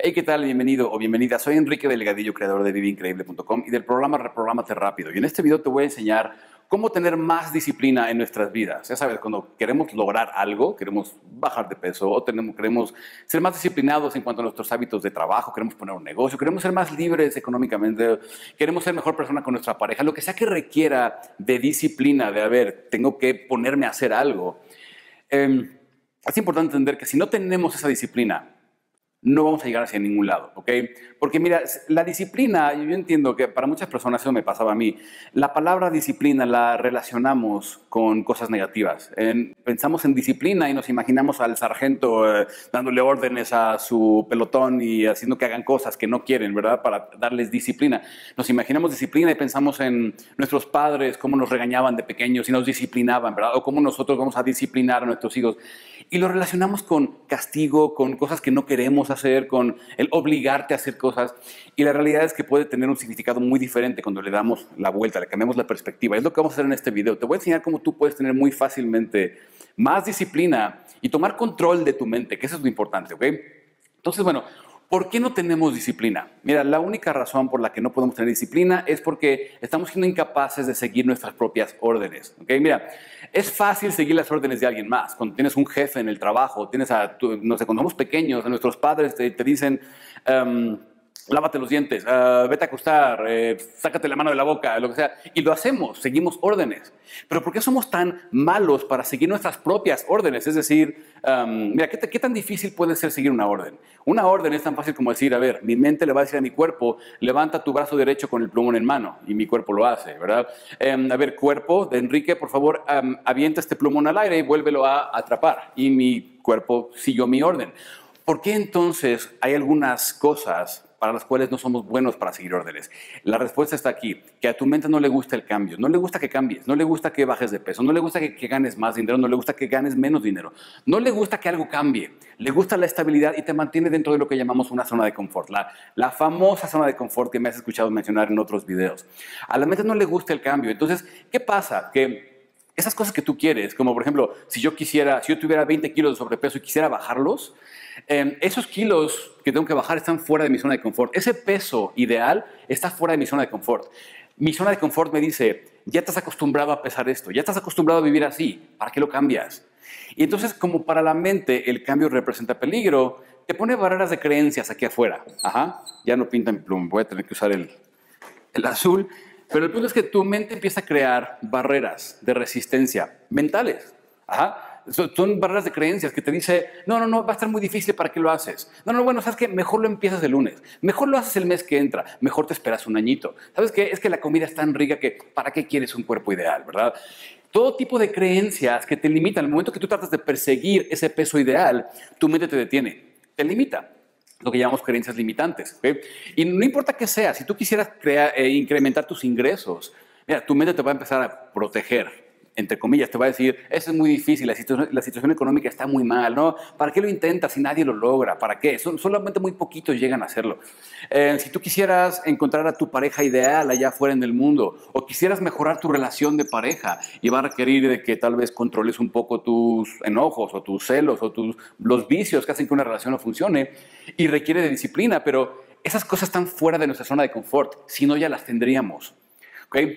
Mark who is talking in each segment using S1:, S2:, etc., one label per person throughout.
S1: Hey, ¿qué tal? Bienvenido o bienvenida. Soy Enrique Delgadillo, creador de viveincreíble.com y del programa Reprogramate Rápido. Y en este video te voy a enseñar cómo tener más disciplina en nuestras vidas. Ya sabes, cuando queremos lograr algo, queremos bajar de peso o tenemos, queremos ser más disciplinados en cuanto a nuestros hábitos de trabajo, queremos poner un negocio, queremos ser más libres económicamente, queremos ser mejor persona con nuestra pareja, lo que sea que requiera de disciplina, de, a ver, tengo que ponerme a hacer algo. Eh, es importante entender que si no tenemos esa disciplina, no vamos a llegar hacia ningún lado, ¿ok? Porque mira, la disciplina, yo entiendo que para muchas personas eso me pasaba a mí, la palabra disciplina la relacionamos con cosas negativas. pensamos en disciplina y nos imaginamos al sargento eh, dándole órdenes a su pelotón y haciendo que hagan cosas que no quieren, ¿verdad? Para darles disciplina. Nos imaginamos disciplina y pensamos en nuestros padres, cómo nos regañaban de pequeños y nos disciplinaban, ¿verdad? O cómo nosotros vamos a disciplinar a nuestros hijos. Y lo relacionamos con castigo, con cosas que no queremos hacer, con el obligarte a hacer cosas. Y la realidad es que puede tener un significado muy diferente cuando le damos la vuelta, le cambiamos la perspectiva. Es lo que vamos a hacer en este video. Te voy a enseñar cómo tú puedes tener muy fácilmente más disciplina y tomar control de tu mente, que eso es lo importante, ¿ok? Entonces, bueno, ¿Por qué no tenemos disciplina? Mira, la única razón por la que no podemos tener disciplina es porque estamos siendo incapaces de seguir nuestras propias órdenes. ¿okay? Mira, es fácil seguir las órdenes de alguien más. Cuando tienes un jefe en el trabajo, tienes a, no sé, pequeños, a nuestros padres te, dicen... Um, lávate los dientes, ah, vete a acostar, eh, sácate la mano de la boca, lo que sea. Y lo hacemos, seguimos órdenes. Pero ¿por qué somos tan malos para seguir nuestras propias órdenes? Es decir, mira, ¿qué, ¿qué, tan difícil puede ser seguir una orden? Una orden es tan fácil como decir, a ver, mi mente le va a decir a mi cuerpo, levanta tu brazo derecho con el plumón en mano, y mi cuerpo lo hace, ¿verdad? Em, a ver, cuerpo de Enrique, por favor, avienta este plumón al aire y vuélvelo a atrapar. Y mi cuerpo siguió mi orden. ¿Por qué entonces hay algunas cosas para las cuales no somos buenos para seguir órdenes? La respuesta está aquí, que a tu mente no le gusta el cambio, no le gusta que cambies, no le gusta que bajes de peso, no le gusta que, ganes más dinero, no le gusta que ganes menos dinero, no le gusta que algo cambie, le gusta la estabilidad y te mantiene dentro de lo que llamamos una zona de confort, la, la famosa zona de confort que me has escuchado mencionar en otros videos. A la mente no le gusta el cambio, entonces, ¿qué pasa? Que esas cosas que tú quieres, como por ejemplo, si yo quisiera, si yo tuviera 20 kilos de sobrepeso y quisiera bajarlos, em, esos kilos que tengo que bajar están fuera de mi zona de confort. Ese peso ideal está fuera de mi zona de confort. Mi zona de confort me dice, ya estás acostumbrado a pesar esto, ya estás acostumbrado a vivir así, ¿para qué lo cambias? Y entonces, como para la mente el cambio representa peligro, te pone barreras de creencias aquí afuera. Ajá, ya no pinta mi pluma, voy a tener que usar el, el azul. Pero el punto es que tu mente empieza a crear barreras de resistencia mentales. Ajá. Son barreras de creencias que te dice, no, no, no, va a estar muy difícil, ¿para qué lo haces? No, no, bueno, ¿sabes qué? Mejor lo empiezas el lunes, mejor lo haces el mes que entra, mejor te esperas un añito. ¿Sabes qué? Es que la comida es tan rica que ¿para qué quieres un cuerpo ideal, verdad? Todo tipo de creencias que te limitan. Al momento que tú tratas de perseguir ese peso ideal, tu mente te detiene, te limita lo que llamamos creencias limitantes. Y no importa qué sea, si tú quisieras crear, eh, incrementar tus ingresos, mira, tu mente te va a empezar a proteger entre comillas, te va a decir, eso es muy difícil, la situación, la situación económica está muy mal, ¿no? ¿Para qué lo intentas si nadie lo logra? ¿Para qué? Son, solamente muy poquitos llegan a hacerlo. Eh, si tú quisieras encontrar a tu pareja ideal allá afuera en el mundo, o quisieras mejorar tu relación de pareja, y va a requerir de que tal vez controles un poco tus enojos, o tus celos, o tus, los vicios que hacen que una relación no funcione, y requiere de disciplina, pero esas cosas están fuera de nuestra zona de confort, si no ya las tendríamos. ¿okay?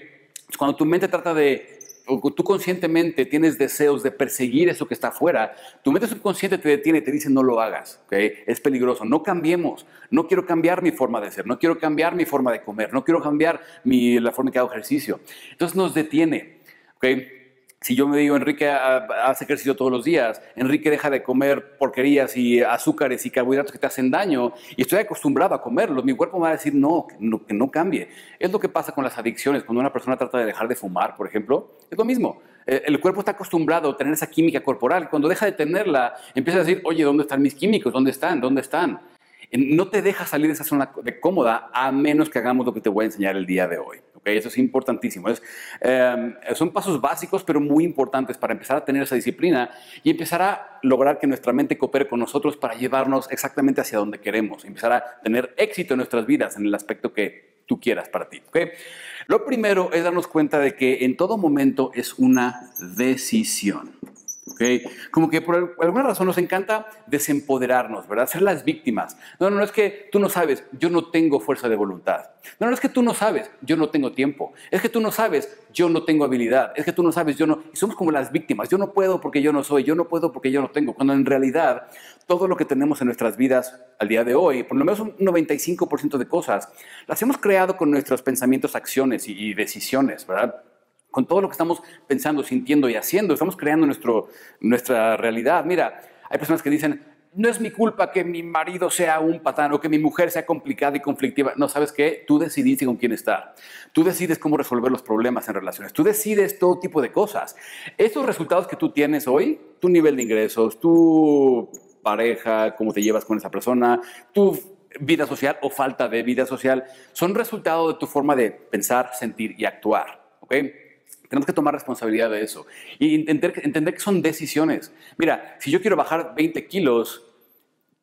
S1: Cuando tu mente trata de tú conscientemente tienes deseos de perseguir eso que está afuera, tu mente subconsciente te detiene te dice no lo hagas, ¿okay? es peligroso, no cambiemos, no quiero cambiar mi forma de ser, no quiero cambiar mi forma de comer, no quiero cambiar mi, la forma en que hago ejercicio. Entonces nos detiene. ¿okay? Si yo me digo, Enrique hace ejercicio todos los días, Enrique deja de comer porquerías y azúcares y carbohidratos que te hacen daño, y estoy acostumbrado a comerlos, mi cuerpo me va a decir no, que no cambie. Es lo que pasa con las adicciones. Cuando una persona trata de dejar de fumar, por ejemplo, es lo mismo. Eh, el cuerpo está acostumbrado a tener esa química corporal. Cuando deja de tenerla, empieza a decir, oye, ¿dónde están mis químicos? ¿Dónde están? ¿Dónde están? No te deja salir de esa zona de cómoda a menos que hagamos lo que te voy a enseñar el día de hoy. Eso es importantísimo. Em, son pasos básicos, pero muy importantes para empezar a tener esa disciplina y empezar a lograr que nuestra mente coopere con nosotros para llevarnos exactamente hacia donde queremos, empezar a tener éxito en nuestras vidas en el aspecto que tú quieras para ti. Lo primero es darnos cuenta de que en todo momento es una decisión. Okay. Como que por alguna razón nos encanta desempoderarnos, ¿verdad? Ser las víctimas. No, no, no es que tú no sabes, yo no tengo fuerza de voluntad. No, no es que tú no sabes, yo no tengo tiempo. Es que tú no sabes, yo no tengo habilidad. Es que tú no sabes, yo no. Y somos como las víctimas. Yo no puedo porque yo no soy, yo no puedo porque yo no tengo. Cuando en realidad todo lo que tenemos en nuestras vidas al día de hoy, por lo menos un 95% de cosas, las hemos creado con nuestros pensamientos, acciones y decisiones, ¿verdad? Con todo lo que estamos pensando, sintiendo y haciendo. Estamos creando nuestro, nuestra realidad. Mira, hay personas que dicen, no es mi culpa que mi marido sea un patán o que mi mujer sea complicada y conflictiva. No, ¿sabes qué? Tú decidiste con quién estar. Tú decides cómo resolver los problemas en relaciones. Tú decides todo tipo de cosas. Estos resultados que tú tienes hoy, tu nivel de ingresos, tu pareja, cómo te llevas con esa persona, tu vida social o falta de vida social, son resultado de tu forma de pensar, sentir y actuar. ¿ok?, tenemos que tomar responsabilidad de eso y entender, entender que son decisiones. Mira, si yo quiero bajar 20 kilos,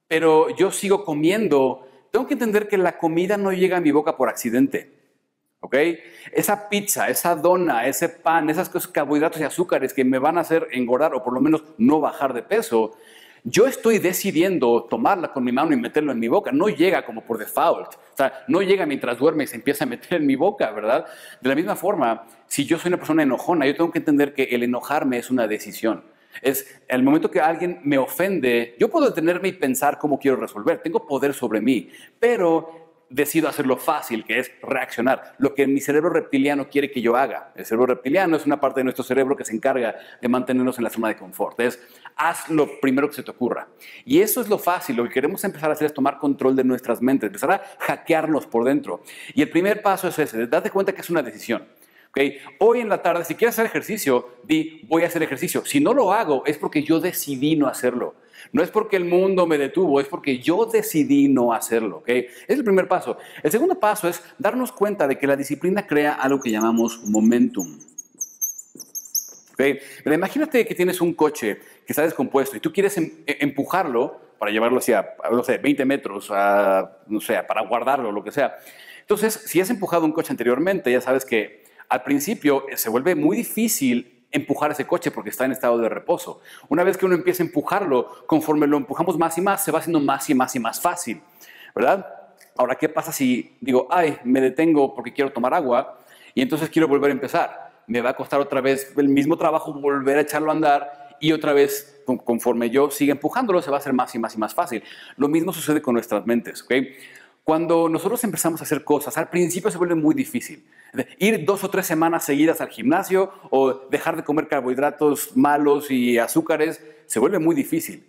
S1: pero yo sigo comiendo, tengo que entender que la comida no llega a mi boca por accidente. ¿Ok? Esa pizza, esa dona, ese pan, esas cosas, carbohidratos y azúcares que me van a hacer engordar o por lo menos no bajar de peso, yo estoy decidiendo tomarla con mi mano y meterlo en mi boca. No llega como por default. O sea, no llega mientras duerme y se empieza a meter en mi boca, ¿verdad? De la misma forma, si yo soy una persona enojona, yo tengo que entender que el enojarme es una decisión. Es el momento que alguien me ofende, yo puedo detenerme y pensar cómo quiero resolver. Tengo poder sobre mí, pero decido hacerlo fácil, que es reaccionar, lo que mi cerebro reptiliano quiere que yo haga. El cerebro reptiliano es una parte de nuestro cerebro que se encarga de mantenernos en la zona de confort. Es haz lo primero que se te ocurra. Y eso es lo fácil. Lo que queremos empezar a hacer es tomar control de nuestras mentes, empezar a hackearnos por dentro. Y el primer paso es ese, date cuenta que es una decisión. Hoy en la tarde, si quieres hacer ejercicio, di, voy a hacer ejercicio. Si no lo hago, es porque yo decidí no hacerlo. No es porque el mundo me detuvo, es porque yo decidí no hacerlo. Es el primer paso. El segundo paso es darnos cuenta de que la disciplina crea algo que llamamos momentum. Pero imagínate que tienes un coche que está descompuesto y tú quieres em, e, empujarlo para llevarlo hacia, no sé, 20 metros, no sé, para guardarlo, lo que sea. Entonces, si has empujado un coche anteriormente, ya sabes que al principio se vuelve muy difícil empujar ese coche porque está en estado de reposo. Una vez que uno empieza a empujarlo, conforme lo empujamos más y más, se va haciendo más y más y más fácil, ¿verdad? Ahora, ¿qué pasa si digo, ay, me detengo porque quiero tomar agua y entonces quiero volver a empezar? Me va a costar otra vez el mismo trabajo volver a echarlo a andar y otra vez, conforme yo siga empujándolo, se va a hacer más y más y más fácil. Lo mismo sucede con nuestras mentes, ¿ok? Cuando nosotros empezamos a hacer cosas, al principio se vuelve muy difícil. Ir dos o tres semanas seguidas al gimnasio o dejar de comer carbohidratos malos y azúcares se vuelve muy difícil.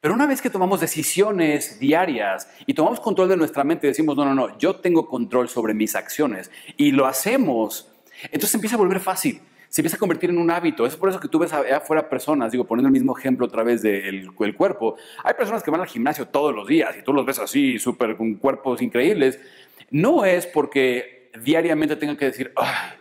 S1: Pero una vez que tomamos decisiones diarias y tomamos control de nuestra mente y decimos, no, no, no, yo tengo control sobre mis acciones y lo hacemos, entonces empieza a volver fácil se empieza a convertir en un hábito. Es por eso que tú ves afuera personas, digo, poniendo el mismo ejemplo otra vez del cuerpo. Hay personas que van al gimnasio todos los días y tú los ves así, súper con cuerpos increíbles. No es porque diariamente tengan que decir,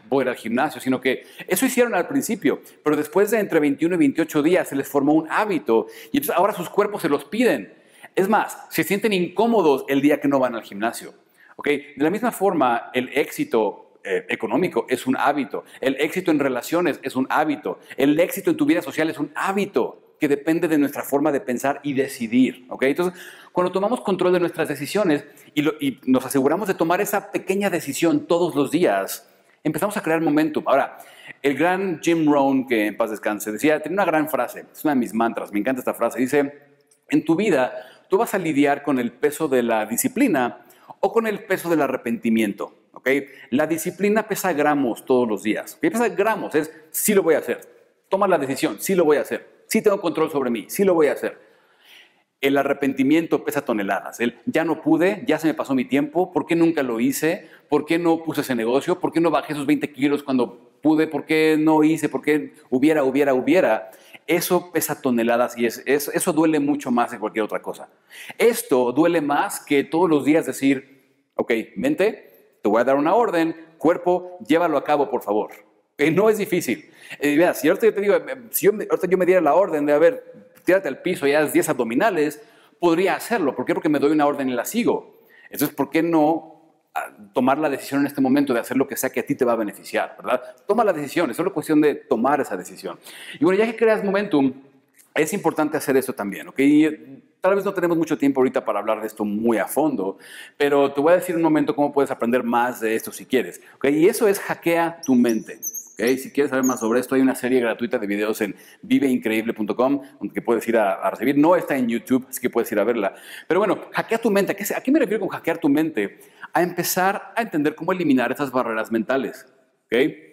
S1: voy a al gimnasio, sino que eso hicieron al principio, pero después de entre 21 y 28 días se les formó un hábito y entonces ahora sus cuerpos se los piden. Es más, se sienten incómodos el día que no van al gimnasio. ¿okay? De la misma forma, el éxito eh, económico es un hábito, el éxito en relaciones es un hábito, el éxito en tu vida social es un hábito que depende de nuestra forma de pensar y decidir. Entonces, cuando tomamos control de nuestras decisiones y, y nos aseguramos de tomar esa pequeña decisión todos los días, empezamos a crear momentum. Ahora, el gran Jim Rohn, que en paz descanse, decía, tenía una gran frase, es una de mis mantras, me encanta esta frase, dice, en tu vida tú vas a lidiar con el peso de la disciplina o con el peso del arrepentimiento. La disciplina pesa gramos todos los días. ¿okay? Pesa gramos, es sí lo voy a hacer. Toma la decisión, sí lo voy a hacer. Sí tengo control sobre mí, sí lo voy a hacer. El arrepentimiento pesa toneladas. El ya no pude, ya se me pasó mi tiempo, ¿por qué nunca lo hice? ¿Por qué no puse ese negocio? ¿Por qué no bajé esos 20 kilos cuando pude? ¿Por qué no hice? ¿Por qué hubiera, hubiera, hubiera? Eso pesa toneladas y es, eso duele mucho más que cualquier otra cosa. Esto duele más que todos los días decir, ok, mente, te voy a dar una orden, cuerpo, llévalo a cabo, por favor. no es difícil. Eh, si ahorita yo te digo, eh, si yo, ahorita yo me diera la orden de, a ver, al piso y haz 10 abdominales, podría hacerlo. ¿Por qué? Porque me doy una orden y la sigo. Entonces, ¿por qué no ah, tomar la decisión en este momento de hacer lo que sea que a ti te va a beneficiar, ¿verdad? Toma la decisión, es solo cuestión de tomar esa decisión. Y bueno, ya que creas momentum, es importante hacer esto también, ¿ok? Y tal vez no tenemos mucho tiempo ahorita para hablar de esto muy a fondo, pero te voy a decir un momento cómo puedes aprender más de esto si quieres, ¿ok? Y eso es hackea tu mente. Okay, si quieres saber más sobre esto, hay una serie gratuita de videos en viveincreíble.com donde puedes ir a, recibir. No está en YouTube, así que puedes ir a verla. Pero bueno, hackea tu mente. ¿A qué me refiero con hackear tu mente? A empezar a entender cómo eliminar esas barreras mentales. ¿okay?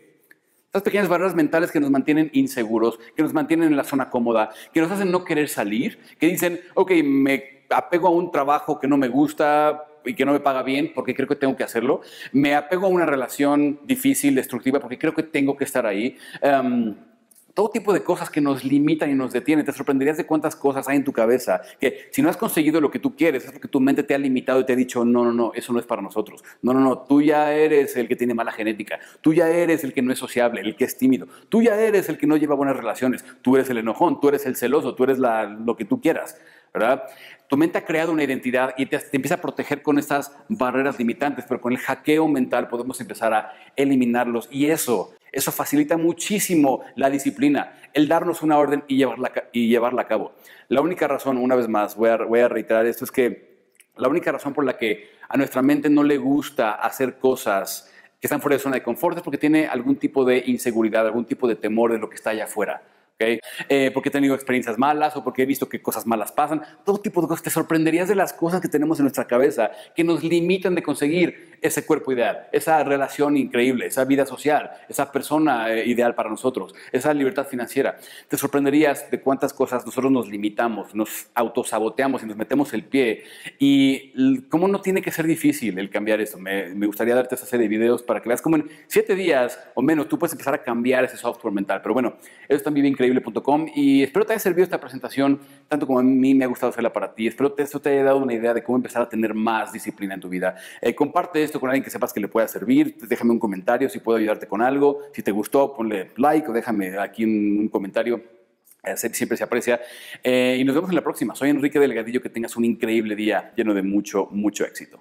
S1: Estas pequeñas barreras mentales que nos mantienen inseguros, que nos mantienen en la zona cómoda, que nos hacen no querer salir, que dicen, ok, me apego a un trabajo que no me gusta y que no me paga bien porque creo que tengo que hacerlo, me apego a una relación difícil, destructiva porque creo que tengo que estar ahí. Em, todo tipo de cosas que nos limitan y nos detienen. Te sorprenderías de cuántas cosas hay en tu cabeza que si no has conseguido lo que tú quieres es porque tu mente te ha limitado y te ha dicho, no, no, no, eso no es para nosotros. No, no, no, tú ya eres el que tiene mala genética. Tú ya eres el que no es sociable, el que es tímido. Tú ya eres el que no lleva buenas relaciones. Tú eres el enojón, tú eres el celoso, tú eres lo que tú quieras. ¿verdad? Tu mente ha creado una identidad y te, empieza a proteger con estas barreras limitantes, pero con el hackeo mental podemos empezar a eliminarlos y eso eso facilita muchísimo la disciplina, el darnos una orden y llevarla, y llevarla a cabo. La única razón, una vez más, voy a, voy a reiterar esto, es que la única razón por la que a nuestra mente no le gusta hacer cosas que están fuera de zona de confort es porque tiene algún tipo de inseguridad, algún tipo de temor de lo que está allá afuera. Eh, porque he tenido experiencias malas o porque he visto que cosas malas pasan, todo tipo de cosas. Te sorprenderías de las cosas que tenemos en nuestra cabeza que nos limitan de conseguir ese cuerpo ideal, esa relación increíble, esa vida social, esa persona eh, ideal para nosotros, esa libertad financiera. Te sorprenderías de cuántas cosas nosotros nos limitamos, nos autosaboteamos y nos metemos el pie. Y cómo no tiene que ser difícil el cambiar eso. Me, me gustaría darte esa serie de videos para que veas cómo en siete días o menos tú puedes empezar a cambiar ese software mental. Pero bueno, eso también increíble increíble.com y espero te haya servido esta presentación tanto como a mí me ha gustado hacerla para ti. Espero que esto te haya dado una idea de cómo empezar a tener más disciplina en tu vida. Eh, comparte esto con alguien que sepas que le pueda servir. Déjame un comentario si puedo ayudarte con algo. Si te gustó, ponle like o déjame aquí un, comentario. Eh, siempre se aprecia. Eh, y nos vemos en la próxima. Soy Enrique Delgadillo. Que tengas un increíble día lleno de mucho, mucho éxito.